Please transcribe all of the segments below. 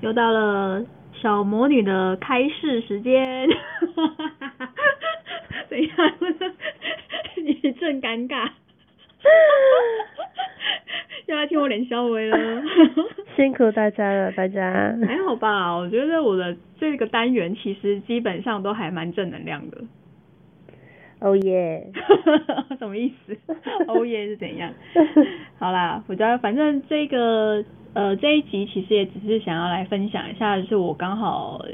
又到了小魔女的开市时间，怎样？一阵尴尬，又要听我脸消微了。辛苦大家了，大家。还好吧，我觉得我的这个单元其实基本上都还蛮正能量的。哦耶！什么意思？哦耶是怎样？好啦，我觉得反正这个呃这一集其实也只是想要来分享一下，就是我刚好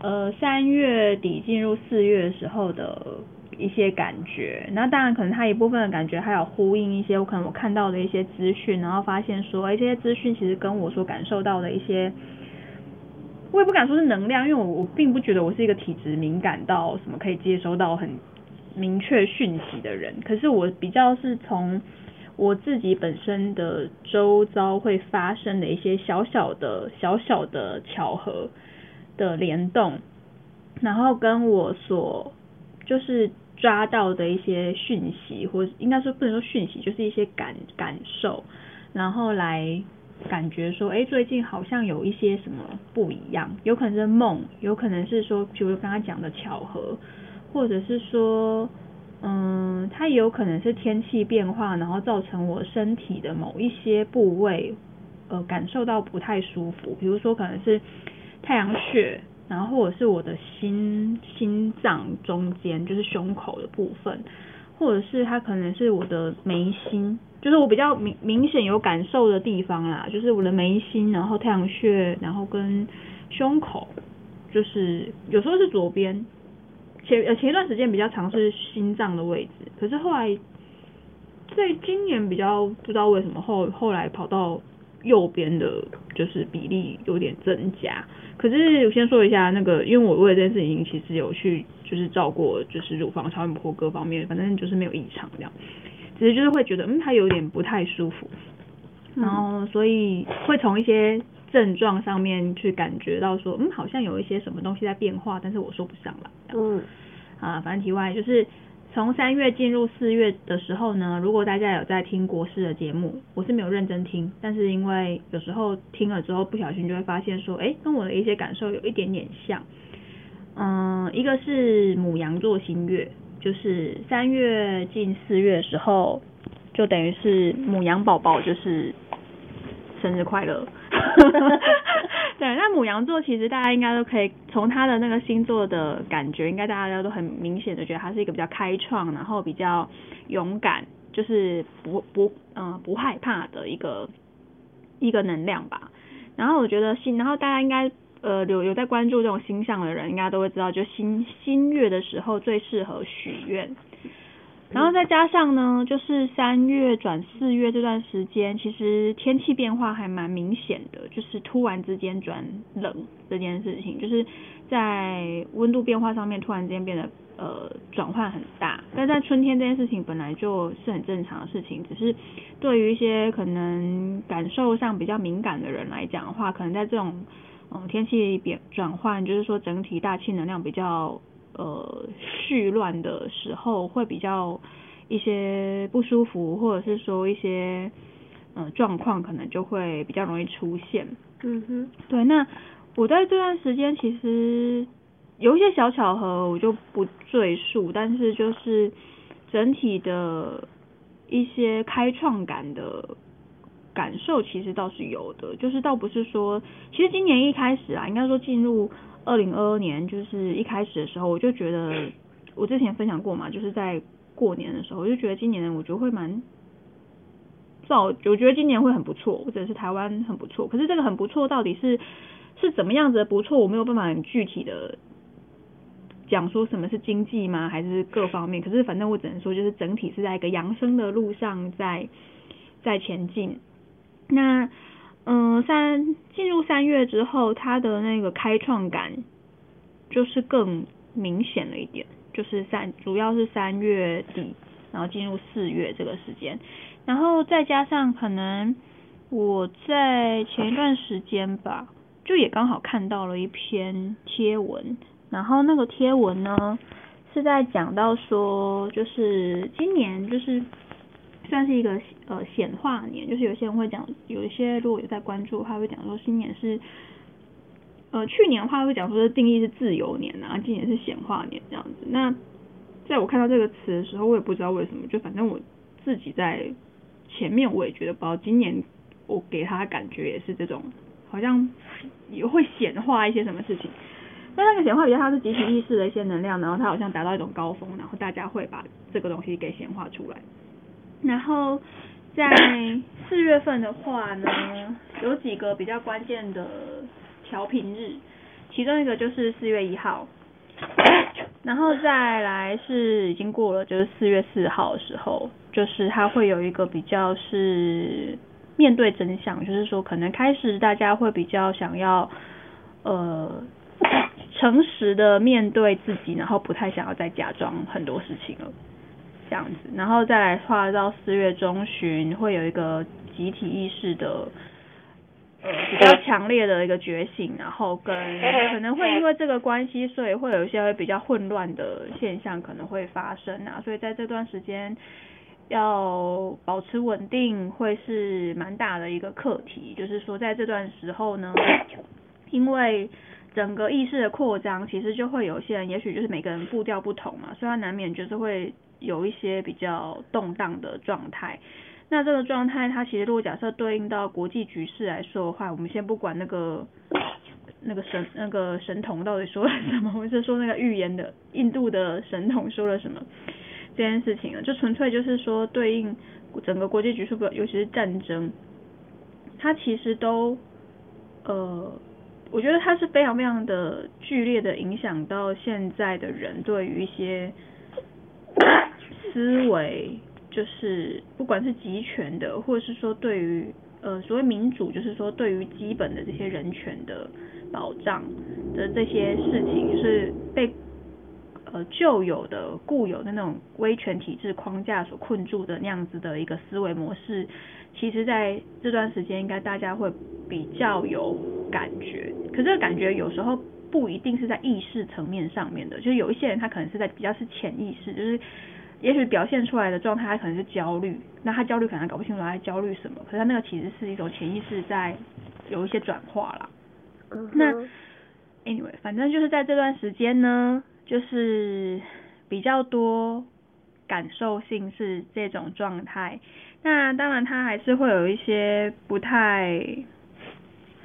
呃三月底进入四月的时候的一些感觉。那当然可能它一部分的感觉还有呼应一些我可能我看到的一些资讯，然后发现说，哎，这些资讯其实跟我所感受到的一些。我也不敢说是能量，因为我我并不觉得我是一个体质敏感到什么可以接收到很。明确讯息的人，可是我比较是从我自己本身的周遭会发生的一些小小的、小小的巧合的联动，然后跟我所就是抓到的一些讯息，或应该说不能说讯息，就是一些感感受，然后来感觉说，哎，最近好像有一些什么不一样，有可能是梦，有可能是说，比如刚刚讲的巧合。或者是说，嗯，它也有可能是天气变化，然后造成我身体的某一些部位，呃，感受到不太舒服。比如说，可能是太阳穴，然后或者是我的心心脏中间，就是胸口的部分，或者是它可能是我的眉心，就是我比较明明显有感受的地方啦，就是我的眉心，然后太阳穴，然后跟胸口，就是有时候是左边。前呃前一段时间比较尝试心脏的位置，可是后来在今年比较不知道为什么后后来跑到右边的，就是比例有点增加。可是我先说一下那个，因为我为了这件事情其实有去就是照过就是乳房超音波各方面，反正就是没有异常这样，只是就是会觉得嗯它有点不太舒服，然后所以会从一些。症状上面去感觉到说，嗯，好像有一些什么东西在变化，但是我说不上来。嗯，啊，反正题外就是从三月进入四月的时候呢，如果大家有在听国师的节目，我是没有认真听，但是因为有时候听了之后不小心就会发现说，哎，跟我的一些感受有一点点像。嗯，一个是母羊座新月，就是三月进四月的时候，就等于是母羊宝宝就是生日快乐。对，那母羊座其实大家应该都可以从他的那个星座的感觉，应该大家都很明显的觉得他是一个比较开创，然后比较勇敢，就是不不嗯不害怕的一个一个能量吧。然后我觉得星，然后大家应该呃有有在关注这种星象的人，应该都会知道，就新新月的时候最适合许愿。然后再加上呢，就是三月转四月这段时间，其实天气变化还蛮明显的，就是突然之间转冷这件事情，就是在温度变化上面突然之间变得呃转换很大。但在春天这件事情本来就是很正常的事情，只是对于一些可能感受上比较敏感的人来讲的话，可能在这种嗯天气变转换，就是说整体大气能量比较。呃，絮乱的时候会比较一些不舒服，或者是说一些呃状况，可能就会比较容易出现。嗯哼，对。那我在这段时间其实有一些小巧合，我就不赘述，但是就是整体的一些开创感的感受，其实倒是有的。就是倒不是说，其实今年一开始啊，应该说进入。二零二二年就是一开始的时候，我就觉得我之前分享过嘛，就是在过年的时候，我就觉得今年我觉得会蛮早，我觉得今年会很不错，或者是台湾很不错。可是这个很不错到底是是怎么样子的不错，我没有办法很具体的讲说什么是经济吗，还是各方面？可是反正我只能说，就是整体是在一个扬升的路上，在在前进。那。嗯，三进入三月之后，它的那个开创感就是更明显了一点，就是三主要是三月底，然后进入四月这个时间，然后再加上可能我在前一段时间吧，就也刚好看到了一篇贴文，然后那个贴文呢是在讲到说，就是今年就是。算是一个呃显化年，就是有些人会讲，有一些如果有在关注，他会讲说新年是，呃去年的话会讲说是定义是自由年啊，今年是显化年这样子。那在我看到这个词的时候，我也不知道为什么，就反正我自己在前面我也觉得，不知道今年我给他感觉也是这种，好像也会显化一些什么事情。那那个显化比较它是集体意识的一些能量，然后它好像达到一种高峰，然后大家会把这个东西给显化出来。然后在 四月份的话呢，有几个比较关键的调频日，其中一个就是四月一号，然后再来是已经过了，就是四月四号的时候，就是它会有一个比较是面对真相，就是说可能开始大家会比较想要呃诚实的面对自己，然后不太想要再假装很多事情了。这样子，然后再来画到四月中旬，会有一个集体意识的呃比较强烈的一个觉醒，然后跟 可能会因为这个关系，所以会有一些比较混乱的现象可能会发生啊，所以在这段时间要保持稳定会是蛮大的一个课题，就是说在这段时候呢，因为整个意识的扩张，其实就会有些人，也许就是每个人步调不同嘛，所以他难免就是会。有一些比较动荡的状态，那这个状态它其实如果假设对应到国际局势来说的话，我们先不管那个那个神那个神童到底说了什么，或是说那个预言的印度的神童说了什么这件事情啊，就纯粹就是说对应整个国际局势，尤其是战争，它其实都呃，我觉得它是非常非常的剧烈的影响到现在的人对于一些。思维就是不管是集权的，或者是说对于呃所谓民主，就是说对于基本的这些人权的保障的这些事情，是被呃旧有的固有的那种威权体制框架所困住的那样子的一个思维模式，其实在这段时间应该大家会比较有感觉，可这个感觉有时候不一定是在意识层面上面的，就是有一些人他可能是在比较是潜意识，就是。也许表现出来的状态，他可能是焦虑，那他焦虑可能搞不清楚他在焦虑什么，可是他那个其实是一种潜意识在有一些转化啦。那 anyway，反正就是在这段时间呢，就是比较多感受性是这种状态。那当然，他还是会有一些不太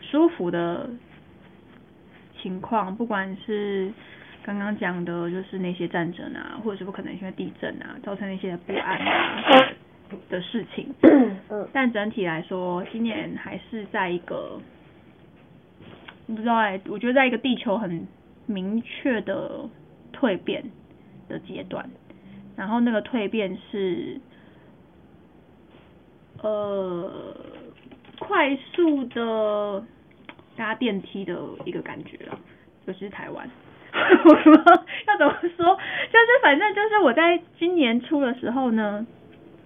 舒服的情况，不管是。刚刚讲的就是那些战争啊，或者是不可能因为地震啊造成那些不安啊的事情。但整体来说，今年还是在一个不知道哎，我觉得在一个地球很明确的蜕变的阶段。然后那个蜕变是呃快速的搭电梯的一个感觉了，尤其是台湾。我 要怎么说？就是反正就是我在今年初的时候呢，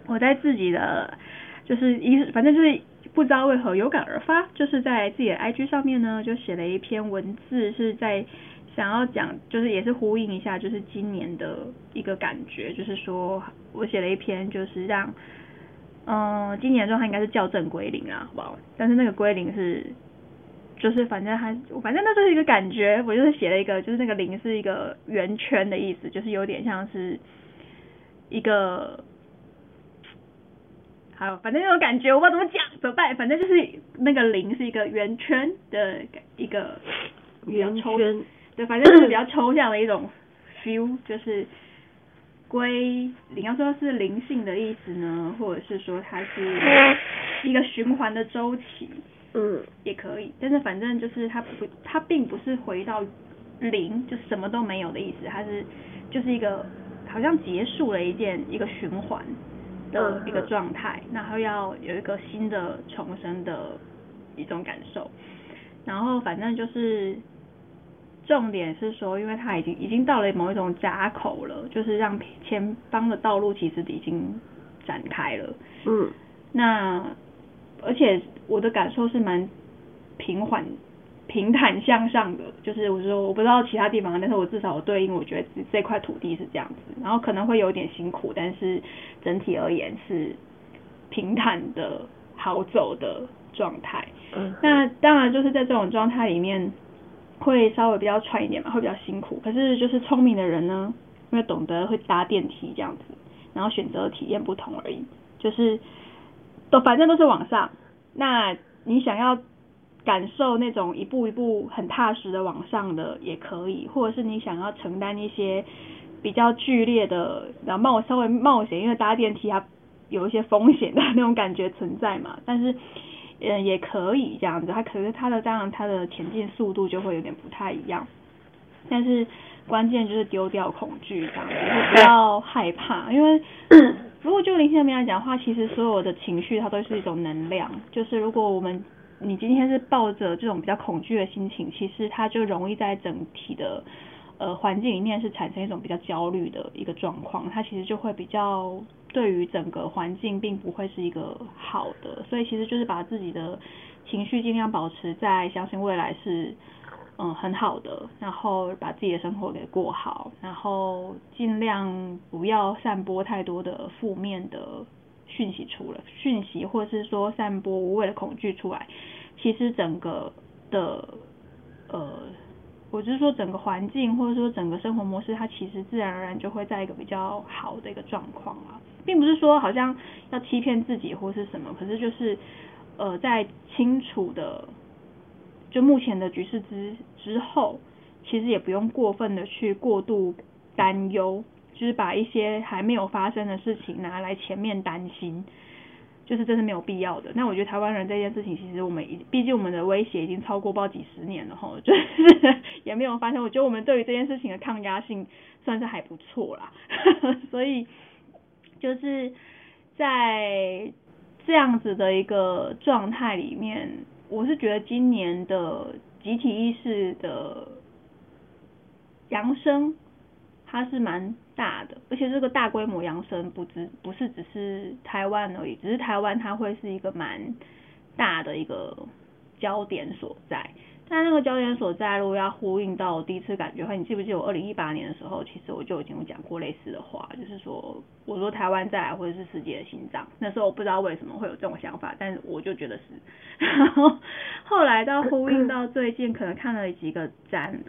我在自己的就是一反正就是不知道为何有感而发，就是在自己的 IG 上面呢就写了一篇文字，是在想要讲，就是也是呼应一下，就是今年的一个感觉，就是说我写了一篇，就是让嗯今年的状态应该是校正归零啊，好不好？但是那个归零是。就是反正还，反正那就是一个感觉，我就是写了一个，就是那个零是一个圆圈的意思，就是有点像是一个，好，反正那种感觉我不知道怎么讲，怎么办？反正就是那个零是一个圆圈的一个圆圈，对，反正就是比较抽象的一种 feel，就是归你，要说是灵性的意思呢，或者是说它是一个循环的周期。嗯，也可以，但是反正就是它不，它并不是回到零，就什么都没有的意思，它是就是一个好像结束了一件一个循环的一个状态，然后要有一个新的重生的一种感受。然后反正就是重点是说，因为它已经已经到了某一种闸口了，就是让前方的道路其实已经展开了。嗯，那而且我的感受是蛮平缓、平坦向上的，就是我说我不知道其他地方，但是我至少我对应我觉得这这块土地是这样子，然后可能会有点辛苦，但是整体而言是平坦的好走的状态。嗯，那当然就是在这种状态里面会稍微比较喘一点嘛，会比较辛苦。可是就是聪明的人呢，因为懂得会搭电梯这样子，然后选择体验不同而已，就是都反正都是往上。那你想要感受那种一步一步很踏实的往上的也可以，或者是你想要承担一些比较剧烈的，然后冒稍微冒险，因为搭电梯它有一些风险的那种感觉存在嘛，但是。嗯，也可以这样子，它可是它的当然它的前进速度就会有点不太一样，但是关键就是丢掉恐惧，这样子不要害怕，因为 如果就灵性面来讲的话，其实所有的情绪它都是一种能量，就是如果我们你今天是抱着这种比较恐惧的心情，其实它就容易在整体的呃环境里面是产生一种比较焦虑的一个状况，它其实就会比较。对于整个环境并不会是一个好的，所以其实就是把自己的情绪尽量保持在相信未来是嗯很好的，然后把自己的生活给过好，然后尽量不要散播太多的负面的讯息出来，讯息或是说散播无谓的恐惧出来，其实整个的呃。我就是说，整个环境或者说整个生活模式，它其实自然而然就会在一个比较好的一个状况啊，并不是说好像要欺骗自己或是什么，可是就是呃，在清楚的就目前的局势之之后，其实也不用过分的去过度担忧，就是把一些还没有发生的事情拿来前面担心。就是这是没有必要的。那我觉得台湾人这件事情，其实我们已毕竟我们的威胁已经超过不知道几十年了哈，就是 也没有发生。我觉得我们对于这件事情的抗压性算是还不错啦。所以就是在这样子的一个状态里面，我是觉得今年的集体意识的扬升，它是蛮。大的，而且这个大规模扬升不只不是只是台湾而已，只是台湾它会是一个蛮大的一个焦点所在。但那个焦点所在，如果要呼应到我第一次感觉的话，你记不记得我二零一八年的时候，其实我就已经有讲过类似的话，就是说我说台湾再来或者是世界的心脏。那时候我不知道为什么会有这种想法，但是我就觉得是。然 后后来到呼应到最近，可能看了几个展。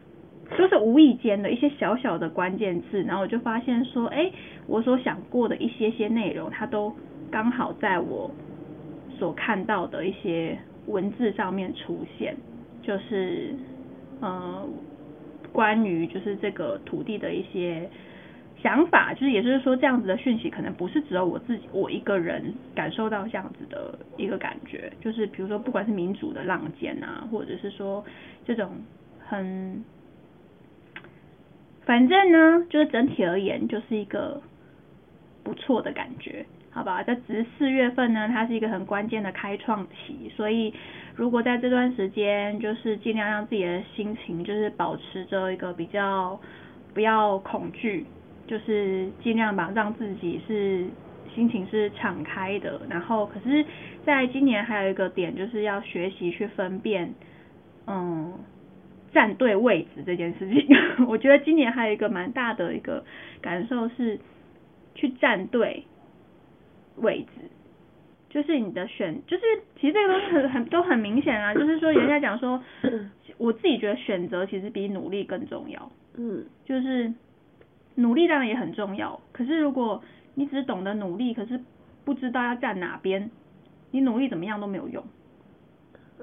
都是无意间的一些小小的关键字，然后我就发现说，哎，我所想过的一些些内容，它都刚好在我所看到的一些文字上面出现，就是呃，关于就是这个土地的一些想法，就是也就是说，这样子的讯息可能不是只有我自己我一个人感受到这样子的一个感觉，就是比如说不管是民主的浪尖啊，或者是说这种很。反正呢，就是整体而言，就是一个不错的感觉，好吧？在只是四月份呢，它是一个很关键的开创期，所以如果在这段时间，就是尽量让自己的心情就是保持着一个比较不要恐惧，就是尽量吧让自己是心情是敞开的。然后，可是在今年还有一个点，就是要学习去分辨，嗯。站对位置这件事情，我觉得今年还有一个蛮大的一个感受是去站对位置，就是你的选，就是其实这个东西很很都很明显啊，就是说人家讲说，我自己觉得选择其实比努力更重要，嗯，就是努力当然也很重要，可是如果你只懂得努力，可是不知道要站哪边，你努力怎么样都没有用。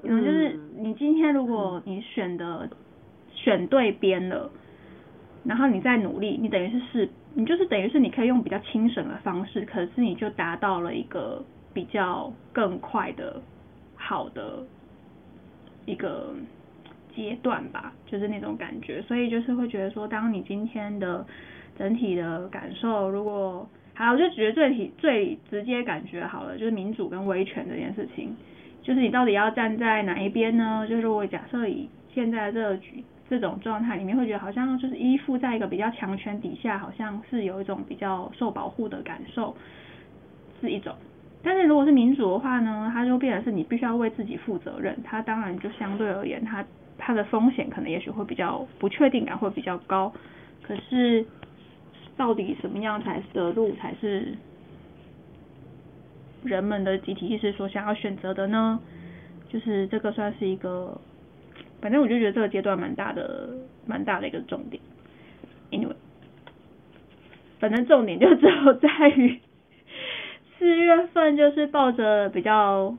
嗯，就是你今天如果你选的选对边了，然后你再努力，你等于是是，你就是等于是你可以用比较轻省的方式，可是你就达到了一个比较更快的好的一个阶段吧，就是那种感觉。所以就是会觉得说，当你今天的整体的感受，如果好，我就觉得最体最直接感觉好了，就是民主跟威权这件事情。就是你到底要站在哪一边呢？就是我假设以现在这个局这种状态里面，会觉得好像就是依附在一个比较强权底下，好像是有一种比较受保护的感受，是一种。但是如果是民主的话呢，它就变成是你必须要为自己负责任，它当然就相对而言，它它的风险可能也许会比较不确定感会比较高。可是到底什么样才的路才是？人们的集体意识所想要选择的呢，就是这个算是一个，反正我就觉得这个阶段蛮大的，蛮大的一个重点。Anyway，反正重点就只有在于 四月份，就是抱着比较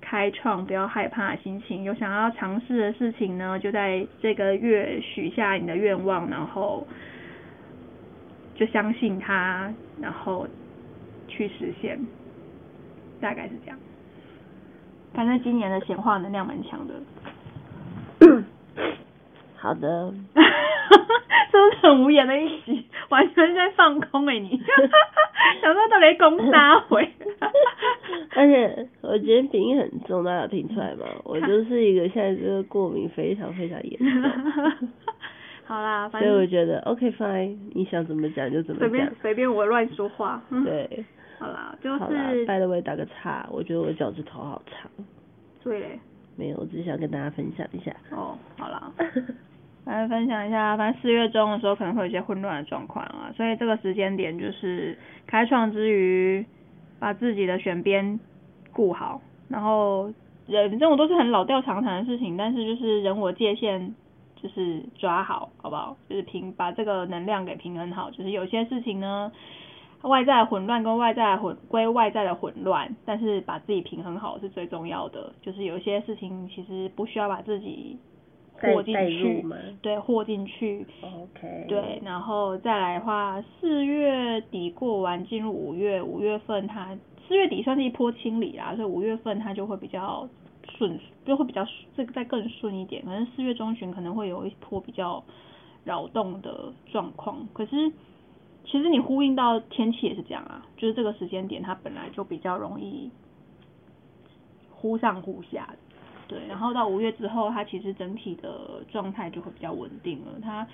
开创、不要害怕的心情，有想要尝试的事情呢，就在这个月许下你的愿望，然后就相信它，然后去实现。大概是这样，反正今年的显化能量蛮强的。好的，是不是很无言的一集？完全在放空哎你，想说到底攻杀回？而且我今天鼻音很重，大家有听出来吗？我就是一个现在这个过敏非常非常严重。好啦，所以我觉得 OK fine，你想怎么讲就怎么讲。随便随便我乱说话。对。好啦，就是。拜了我打个叉，我觉得我的脚趾头好长。对嘞。没有，我只是想跟大家分享一下。哦，好啦。来分享一下，反正四月中的时候可能会有一些混乱的状况啊，所以这个时间点就是开创之余，把自己的选边顾好，然后人这种都是很老调常谈的事情，但是就是人我界限就是抓好，好不好？就是平把这个能量给平衡好，就是有些事情呢。外在混乱跟外在混归外在的混乱，但是把自己平衡好是最重要的。就是有些事情其实不需要把自己和进去，对，和进去。OK。对，然后再来的话，四月底过完进入五月，五月份它四月底算是一波清理啦，所以五月份它就会比较顺，就会比较这个再更顺一点。可能四月中旬可能会有一波比较扰动的状况，可是。其实你呼应到天气也是这样啊，就是这个时间点它本来就比较容易忽上忽下，对，然后到五月之后，它其实整体的状态就会比较稳定了。它，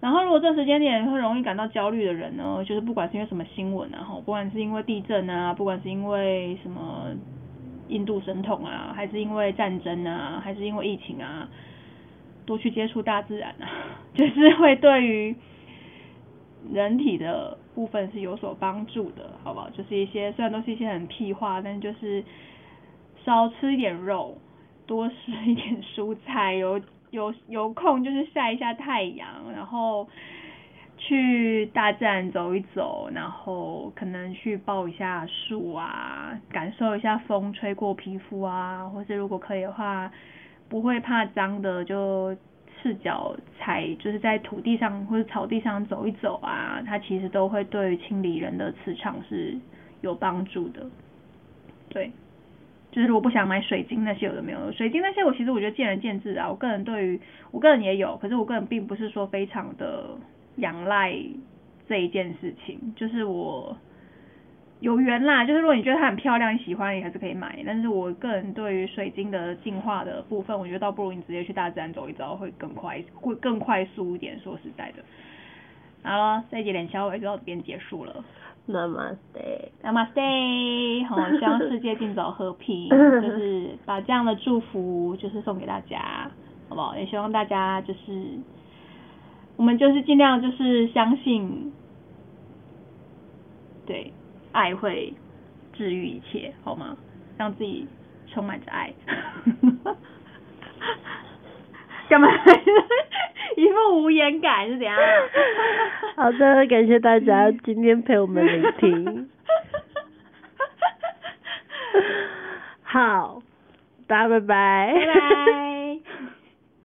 然后如果这时间点会容易感到焦虑的人呢，就是不管是因为什么新闻啊，不管是因为地震啊，不管是因为什么印度神童啊，还是因为战争啊，还是因为疫情啊，多去接触大自然啊，就是会对于。人体的部分是有所帮助的，好不好？就是一些虽然都是一些很屁话，但就是少吃一点肉，多吃一点蔬菜，有有有空就是晒一下太阳，然后去大自然走一走，然后可能去抱一下树啊，感受一下风吹过皮肤啊，或是如果可以的话，不会怕脏的就。赤脚踩，就是在土地上或者草地上走一走啊，它其实都会对清理人的磁场是有帮助的。对，就是如果不想买水晶那些有的没有，水晶那些我其实我觉得见仁见智啊。我个人对于我个人也有，可是我个人并不是说非常的仰赖这一件事情，就是我。有缘啦，就是如果你觉得它很漂亮，你喜欢，你还是可以买。但是我个人对于水晶的进化的部分，我觉得倒不如你直接去大自然走一走，会更快，会更快速一点。说实在的，好了，这一节连小尾就到这边结束了。Namaste，Namaste，好，希望世界尽早和平，就是把这样的祝福就是送给大家，好不好？也希望大家就是，我们就是尽量就是相信，对。爱会治愈一切，好吗？让自己充满着爱。干嘛？一副无言感是怎样？好的，感谢大家 今天陪我们聆听。好，大家拜拜。拜拜。